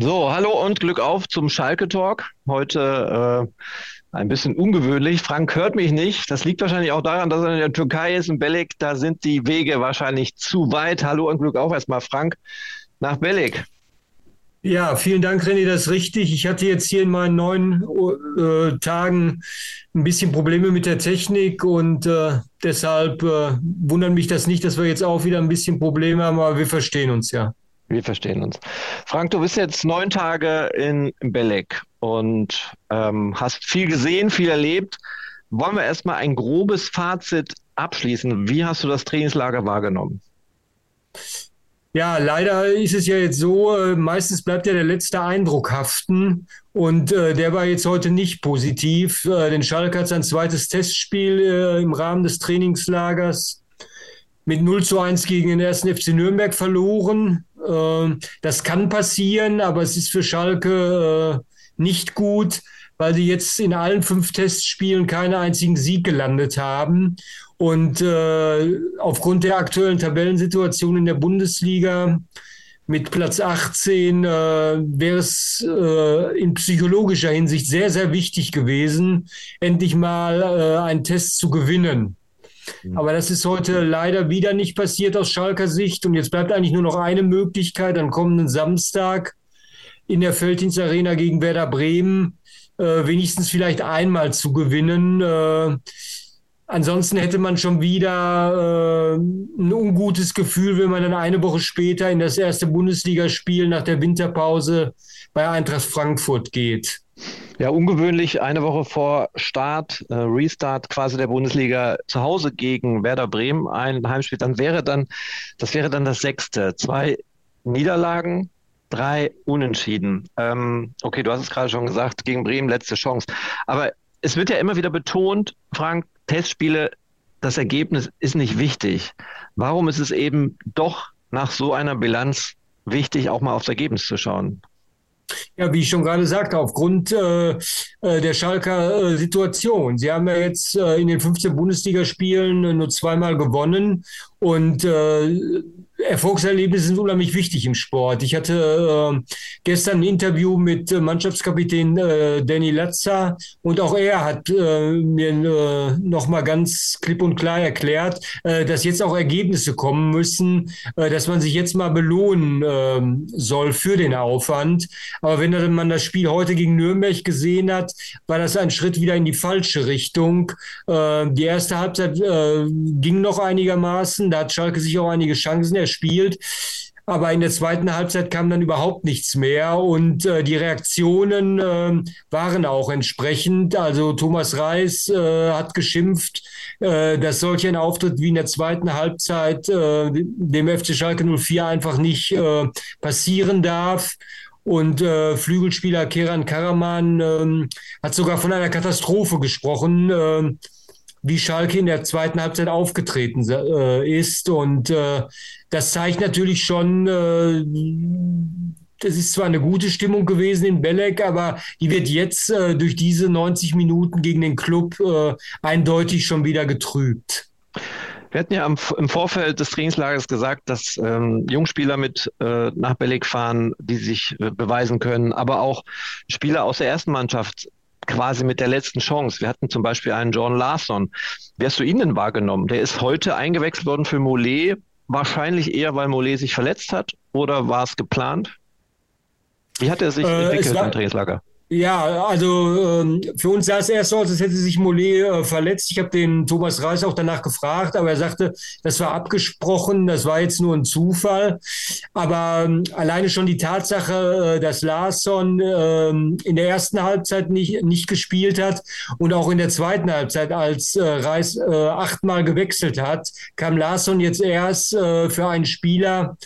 So, hallo und Glück auf zum Schalke Talk. Heute äh, ein bisschen ungewöhnlich. Frank hört mich nicht. Das liegt wahrscheinlich auch daran, dass er in der Türkei ist, in Belek. Da sind die Wege wahrscheinlich zu weit. Hallo und Glück auf erstmal, Frank, nach Belek. Ja, vielen Dank, René, das ist richtig. Ich hatte jetzt hier in meinen neun äh, Tagen ein bisschen Probleme mit der Technik und äh, deshalb äh, wundert mich das nicht, dass wir jetzt auch wieder ein bisschen Probleme haben, aber wir verstehen uns ja. Wir verstehen uns. Frank, du bist jetzt neun Tage in Belek und ähm, hast viel gesehen, viel erlebt. Wollen wir erstmal ein grobes Fazit abschließen? Wie hast du das Trainingslager wahrgenommen? Ja, leider ist es ja jetzt so, äh, meistens bleibt ja der letzte Eindruck haften und äh, der war jetzt heute nicht positiv. Äh, den Schalke hat sein zweites Testspiel äh, im Rahmen des Trainingslagers mit 0 zu 1 gegen den ersten FC Nürnberg verloren. Ähm, das kann passieren, aber es ist für Schalke äh, nicht gut, weil sie jetzt in allen fünf Testspielen keinen einzigen Sieg gelandet haben. Und äh, aufgrund der aktuellen Tabellensituation in der Bundesliga mit Platz 18 äh, wäre es in psychologischer Hinsicht sehr, sehr wichtig gewesen, endlich mal einen Test zu gewinnen. Mhm. Aber das ist heute leider wieder nicht passiert aus Schalker Sicht. Und jetzt bleibt eigentlich nur noch eine Möglichkeit am kommenden Samstag in der Felddienst Arena gegen Werder Bremen äh, wenigstens vielleicht einmal zu gewinnen. Äh, ansonsten hätte man schon wieder äh, ein ungutes Gefühl, wenn man dann eine Woche später in das erste Bundesligaspiel nach der Winterpause bei Eintracht Frankfurt geht. Ja, ungewöhnlich, eine Woche vor Start, äh, Restart quasi der Bundesliga zu Hause gegen Werder Bremen ein Heimspiel, dann wäre dann, das wäre dann das sechste. Zwei Niederlagen, drei Unentschieden. Ähm, okay, du hast es gerade schon gesagt, gegen Bremen letzte Chance. Aber es wird ja immer wieder betont, Frank, Testspiele, das Ergebnis ist nicht wichtig. Warum ist es eben doch nach so einer Bilanz wichtig, auch mal aufs Ergebnis zu schauen? Ja, wie ich schon gerade sagte, aufgrund äh, äh, der Schalker äh, Situation. Sie haben ja jetzt äh, in den 15 Bundesligaspielen nur zweimal gewonnen und äh, Erfolgserlebnisse sind unheimlich wichtig im Sport. Ich hatte äh, gestern ein Interview mit äh, Mannschaftskapitän äh, Danny Latzer und auch er hat äh, mir äh, nochmal ganz klipp und klar erklärt, äh, dass jetzt auch Ergebnisse kommen müssen, äh, dass man sich jetzt mal belohnen äh, soll für den Aufwand. Aber wenn man das Spiel heute gegen Nürnberg gesehen hat, war das ein Schritt wieder in die falsche Richtung. Äh, die erste Halbzeit äh, ging noch einigermaßen, da hat Schalke sich auch einige Chancen gespielt. Aber in der zweiten Halbzeit kam dann überhaupt nichts mehr und äh, die Reaktionen äh, waren auch entsprechend. Also Thomas Reis äh, hat geschimpft, äh, dass solch ein Auftritt wie in der zweiten Halbzeit äh, dem FC Schalke 04 einfach nicht äh, passieren darf. Und äh, Flügelspieler Keran Karaman äh, hat sogar von einer Katastrophe gesprochen. Äh, wie Schalke in der zweiten Halbzeit aufgetreten äh, ist. Und äh, das zeigt natürlich schon, äh, das ist zwar eine gute Stimmung gewesen in Belek, aber die wird jetzt äh, durch diese 90 Minuten gegen den Club äh, eindeutig schon wieder getrübt. Wir hatten ja am, im Vorfeld des Trainingslagers gesagt, dass ähm, Jungspieler mit äh, nach Belek fahren, die sich äh, beweisen können, aber auch Spieler aus der ersten Mannschaft quasi mit der letzten Chance. Wir hatten zum Beispiel einen John Larson. Wie hast du ihn denn wahrgenommen? Der ist heute eingewechselt worden für Mollet. Wahrscheinlich eher, weil Mollet sich verletzt hat oder war es geplant? Wie hat er sich äh, entwickelt war, im Trainingslager? Ja, also ähm, für uns sah es erst so aus, als hätte sich Mollet äh, verletzt. Ich habe den Thomas Reis auch danach gefragt, aber er sagte, das war abgesprochen, das war jetzt nur ein Zufall. Aber ähm, alleine schon die Tatsache, äh, dass Larsson äh, in der ersten Halbzeit nicht, nicht gespielt hat und auch in der zweiten Halbzeit, als äh, Reis äh, achtmal gewechselt hat, kam Larsson jetzt erst äh, für einen Spieler,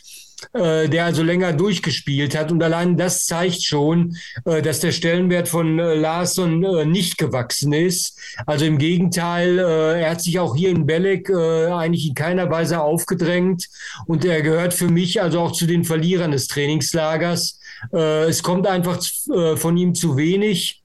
äh, der also länger durchgespielt hat. Und allein das zeigt schon, äh, dass der Stellenwert von äh, Larsson äh, nicht gewachsen ist. Also im Gegenteil, äh, er hat sich auch hier in Belek äh, eigentlich in keiner Weise aufgedrängt. Und er gehört für mich also auch zu den Verlierern des Trainingslagers. es kommt einfach von ihm zu wenig.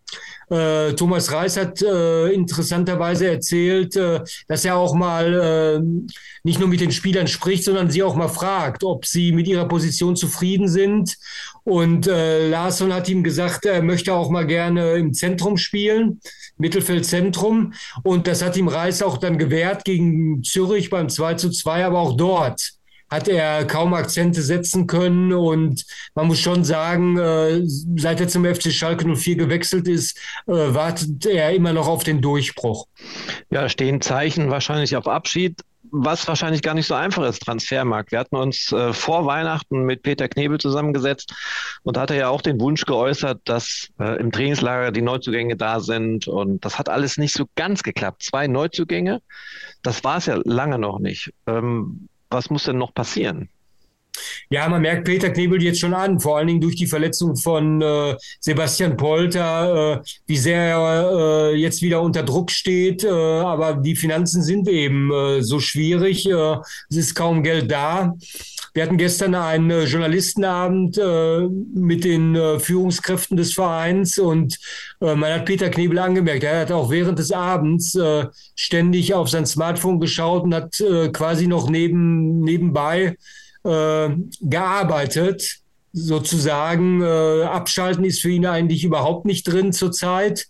Äh, Thomas Reis hat äh, interessanterweise erzählt, äh, dass er auch mal äh, nicht nur mit den Spielern spricht, sondern sie auch mal fragt, ob sie mit ihrer Position zufrieden sind. Und äh, Larsson hat ihm gesagt, er möchte auch mal gerne im Zentrum spielen, Mittelfeldzentrum. Und das hat ihm Reis auch dann gewährt gegen Zürich beim 2 zu 2, aber auch dort hat er kaum Akzente setzen können und man muss schon sagen, äh, seit er zum FC Schalke 04 gewechselt ist, äh, wartet er immer noch auf den Durchbruch. Ja, stehen Zeichen wahrscheinlich auf Abschied was wahrscheinlich gar nicht so einfach ist, Transfermarkt. Wir hatten uns äh, vor Weihnachten mit Peter Knebel zusammengesetzt und da hat er ja auch den Wunsch geäußert, dass äh, im Trainingslager die Neuzugänge da sind und das hat alles nicht so ganz geklappt. Zwei Neuzugänge, das war es ja lange noch nicht. Ähm, was muss denn noch passieren? Ja, man merkt Peter Knebel jetzt schon an, vor allen Dingen durch die Verletzung von äh, Sebastian Polter, äh, wie sehr er äh, jetzt wieder unter Druck steht. Äh, aber die Finanzen sind eben äh, so schwierig. Äh, es ist kaum Geld da. Wir hatten gestern einen Journalistenabend mit den Führungskräften des Vereins und man hat Peter Knebel angemerkt, er hat auch während des Abends ständig auf sein Smartphone geschaut und hat quasi noch neben, nebenbei äh, gearbeitet. Sozusagen äh, abschalten ist für ihn eigentlich überhaupt nicht drin zurzeit.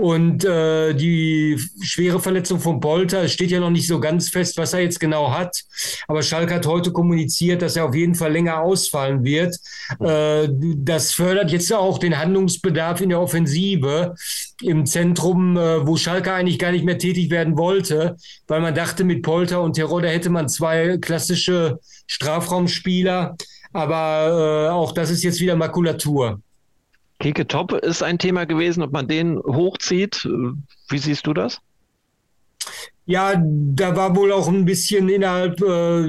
Und äh, die schwere Verletzung von Polter, es steht ja noch nicht so ganz fest, was er jetzt genau hat. Aber Schalke hat heute kommuniziert, dass er auf jeden Fall länger ausfallen wird. Äh, das fördert jetzt auch den Handlungsbedarf in der Offensive im Zentrum, äh, wo Schalke eigentlich gar nicht mehr tätig werden wollte, weil man dachte, mit Polter und Terodde hätte man zwei klassische Strafraumspieler. Aber äh, auch das ist jetzt wieder Makulatur. Keke Top ist ein Thema gewesen, ob man den hochzieht. Wie siehst du das? Ja, da war wohl auch ein bisschen innerhalb, äh,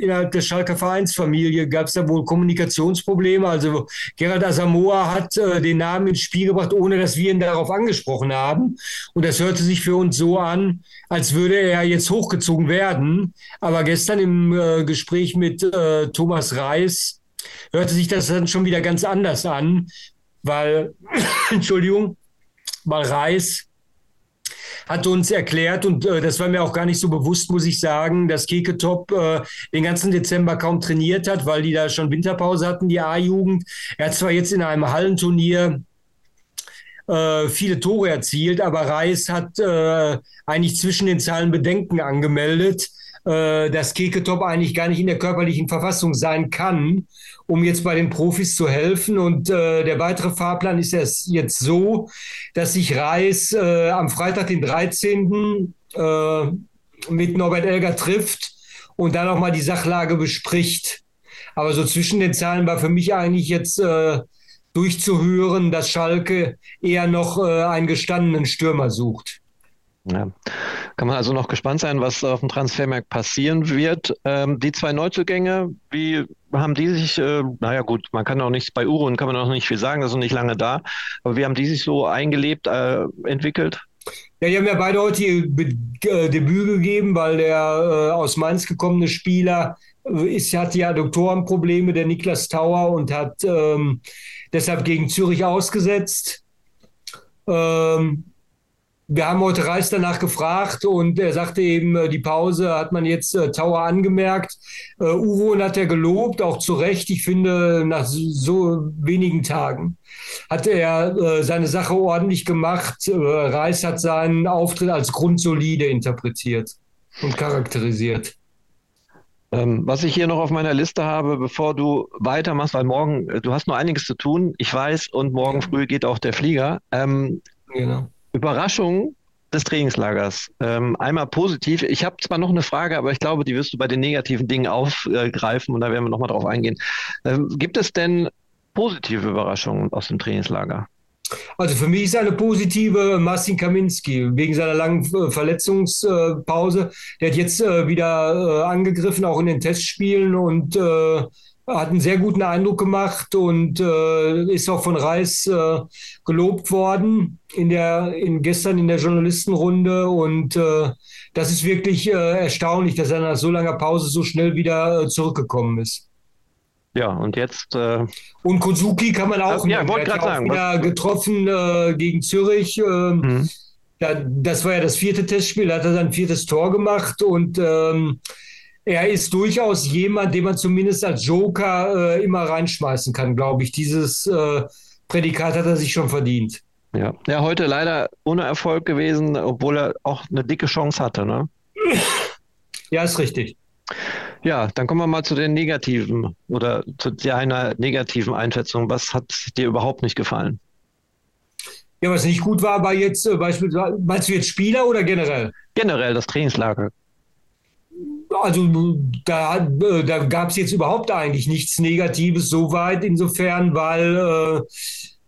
innerhalb der Schalker Vereinsfamilie gab es da wohl Kommunikationsprobleme. Also Gerald Asamoah hat äh, den Namen ins Spiel gebracht, ohne dass wir ihn darauf angesprochen haben. Und das hörte sich für uns so an, als würde er jetzt hochgezogen werden. Aber gestern im äh, Gespräch mit äh, Thomas Reis hörte sich das dann schon wieder ganz anders an, weil, Entschuldigung, weil Reis hat uns erklärt, und äh, das war mir auch gar nicht so bewusst, muss ich sagen, dass Keketop äh, den ganzen Dezember kaum trainiert hat, weil die da schon Winterpause hatten, die A-Jugend. Er hat zwar jetzt in einem Hallenturnier äh, viele Tore erzielt, aber Reis hat äh, eigentlich zwischen den Zahlen Bedenken angemeldet, äh, dass Keketop eigentlich gar nicht in der körperlichen Verfassung sein kann um jetzt bei den Profis zu helfen. Und äh, der weitere Fahrplan ist jetzt so, dass sich Reis äh, am Freitag, den 13. Äh, mit Norbert Elger trifft und dann auch mal die Sachlage bespricht. Aber so zwischen den Zahlen war für mich eigentlich jetzt äh, durchzuhören, dass Schalke eher noch äh, einen gestandenen Stürmer sucht. Ja. Kann man also noch gespannt sein, was auf dem Transfermarkt passieren wird. Ähm, die zwei Neuzugänge, wie haben die sich, äh, naja gut, man kann auch nicht, bei Urun kann man auch nicht viel sagen, das ist noch nicht lange da, aber wie haben die sich so eingelebt, äh, entwickelt? Ja, die haben ja beide heute ihr äh, Debüt gegeben, weil der äh, aus Mainz gekommene Spieler äh, ist, hat ja Doktorenprobleme, der Niklas Tauer, und hat ähm, deshalb gegen Zürich ausgesetzt. Ähm, wir haben heute Reis danach gefragt und er sagte eben, äh, die Pause hat man jetzt äh, Tower angemerkt. Äh, Uron hat er gelobt, auch zu Recht. Ich finde, nach so wenigen Tagen hat er äh, seine Sache ordentlich gemacht. Äh, Reis hat seinen Auftritt als grundsolide interpretiert und charakterisiert. Ähm, was ich hier noch auf meiner Liste habe, bevor du weitermachst, weil morgen, äh, du hast nur einiges zu tun, ich weiß, und morgen früh geht auch der Flieger. Ähm, genau. Überraschung des Trainingslagers. Ähm, einmal positiv. Ich habe zwar noch eine Frage, aber ich glaube, die wirst du bei den negativen Dingen aufgreifen und da werden wir nochmal drauf eingehen. Ähm, gibt es denn positive Überraschungen aus dem Trainingslager? Also für mich ist eine positive Marcin Kaminski wegen seiner langen äh, Verletzungspause. Der hat jetzt äh, wieder äh, angegriffen, auch in den Testspielen und hat einen sehr guten Eindruck gemacht und äh, ist auch von Reis äh, gelobt worden in der in gestern in der Journalistenrunde und äh, das ist wirklich äh, erstaunlich, dass er nach so langer Pause so schnell wieder äh, zurückgekommen ist. Ja, und jetzt. Äh, und Kozuki kann man auch. Ja, wollte gerade sagen. Wieder was, getroffen gegen Zürich. Äh, mhm. da, das war ja das vierte Testspiel, da hat er sein viertes Tor gemacht und ähm, er ist durchaus jemand, den man zumindest als Joker äh, immer reinschmeißen kann, glaube ich. Dieses äh, Prädikat hat er sich schon verdient. Ja. ja, heute leider ohne Erfolg gewesen, obwohl er auch eine dicke Chance hatte. Ne? Ja, ist richtig. Ja, dann kommen wir mal zu den negativen oder zu deiner negativen Einschätzung. Was hat dir überhaupt nicht gefallen? Ja, was nicht gut war, war jetzt äh, beispielsweise, meinst du jetzt Spieler oder generell? Generell das Trainingslager. Also da, äh, da gab es jetzt überhaupt eigentlich nichts Negatives soweit, insofern, weil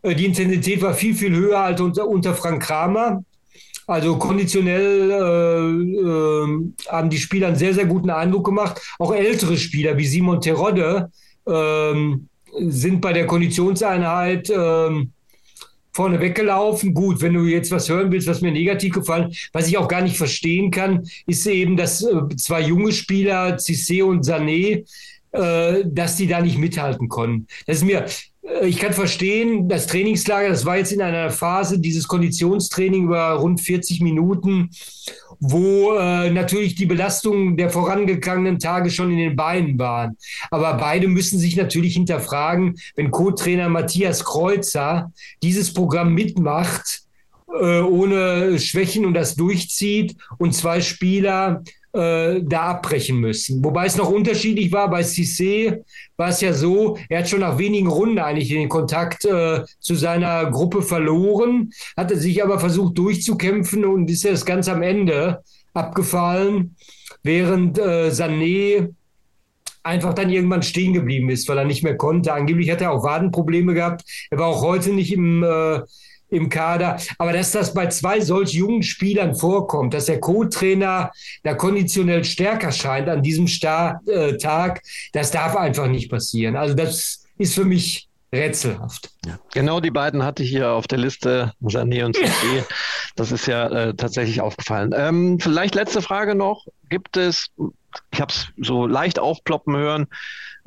äh, die Intensität war viel, viel höher als unter, unter Frank Kramer. Also konditionell äh, äh, haben die Spieler einen sehr, sehr guten Eindruck gemacht. Auch ältere Spieler wie Simon Terodde äh, sind bei der Konditionseinheit äh, vorne weggelaufen. Gut, wenn du jetzt was hören willst, was mir negativ gefallen, was ich auch gar nicht verstehen kann, ist eben, dass äh, zwei junge Spieler, Cissé und Sané, äh, dass die da nicht mithalten konnten. Das ist mir, äh, ich kann verstehen, das Trainingslager, das war jetzt in einer Phase, dieses Konditionstraining über rund 40 Minuten, wo äh, natürlich die Belastungen der vorangegangenen Tage schon in den Beinen waren. Aber beide müssen sich natürlich hinterfragen, wenn Co-Trainer Matthias Kreuzer dieses Programm mitmacht, äh, ohne Schwächen und das durchzieht und zwei Spieler äh, da abbrechen müssen. Wobei es noch unterschiedlich war. Bei Cissé war es ja so, er hat schon nach wenigen Runden eigentlich den Kontakt äh, zu seiner Gruppe verloren, hatte sich aber versucht durchzukämpfen und ist erst ganz am Ende abgefallen, während äh, Sané einfach dann irgendwann stehen geblieben ist, weil er nicht mehr konnte. Angeblich hat er auch Wadenprobleme gehabt. Er war auch heute nicht im äh, im Kader. Aber dass das bei zwei solch jungen Spielern vorkommt, dass der Co-Trainer da konditionell stärker scheint an diesem Star äh, Tag, das darf einfach nicht passieren. Also das ist für mich rätselhaft. Ja, genau die beiden hatte ich hier auf der Liste, Sané und Cissé. Das ist ja äh, tatsächlich aufgefallen. Ähm, vielleicht letzte Frage noch. Gibt es, ich habe es so leicht aufploppen hören,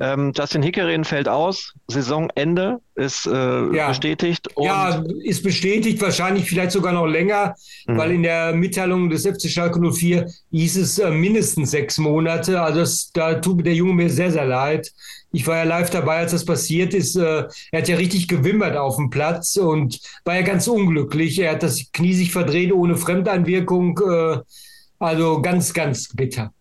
ähm, Justin Hickerin fällt aus, Saisonende ist äh, ja. bestätigt. ja, ist bestätigt, wahrscheinlich vielleicht sogar noch länger, mhm. weil in der Mitteilung des FC Schalke 04 hieß es äh, mindestens sechs Monate. Also das, da tut der Junge mir sehr, sehr leid. Ich war ja live dabei, als das passiert ist. Äh, er hat ja richtig gewimmert auf dem Platz und war ja ganz unglücklich. Er hat das Knie sich verdreht ohne Fremdeinwirkung. Äh, also ganz, ganz bitter.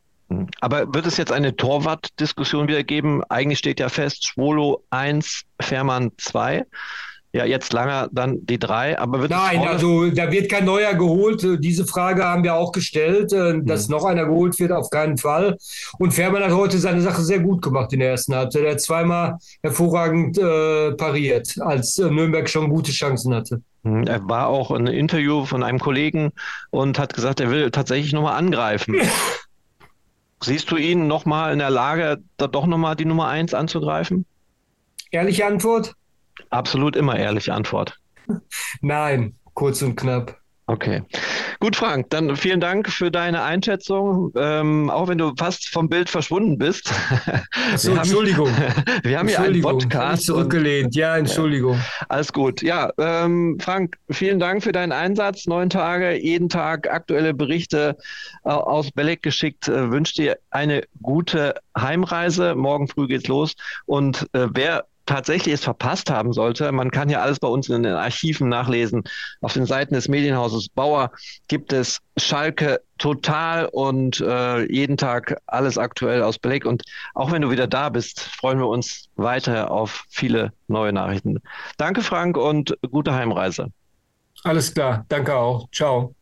Aber wird es jetzt eine Torwart-Diskussion wieder geben? Eigentlich steht ja fest, Schwolo 1, Fährmann 2. Ja, jetzt langer dann die drei, aber wird Nein, also da wird kein neuer geholt. Diese Frage haben wir auch gestellt, äh, dass mhm. noch einer geholt wird, auf keinen Fall. Und Fährmann hat heute seine Sache sehr gut gemacht in der ersten Halbzeit. Er hat zweimal hervorragend äh, pariert, als äh, Nürnberg schon gute Chancen hatte. Mhm, er war auch in einem Interview von einem Kollegen und hat gesagt, er will tatsächlich nochmal angreifen. Siehst du ihn nochmal in der Lage, da doch nochmal die Nummer eins anzugreifen? Ehrliche Antwort? Absolut immer ehrliche Antwort. Nein, kurz und knapp. Okay. Gut, Frank, dann vielen Dank für deine Einschätzung, ähm, auch wenn du fast vom Bild verschwunden bist. So, Entschuldigung. wir haben hier einen Podcast. zurückgelehnt, und, ja, Entschuldigung. Ja, alles gut. Ja, ähm, Frank, vielen Dank für deinen Einsatz. Neun Tage, jeden Tag aktuelle Berichte äh, aus Belek geschickt. Äh, wünsche dir eine gute Heimreise. Morgen früh geht's los. Und äh, wer tatsächlich es verpasst haben sollte, man kann ja alles bei uns in den Archiven nachlesen. Auf den Seiten des Medienhauses Bauer gibt es Schalke total und äh, jeden Tag alles aktuell aus Blick. Und auch wenn du wieder da bist, freuen wir uns weiter auf viele neue Nachrichten. Danke, Frank, und gute Heimreise. Alles klar. Danke auch. Ciao.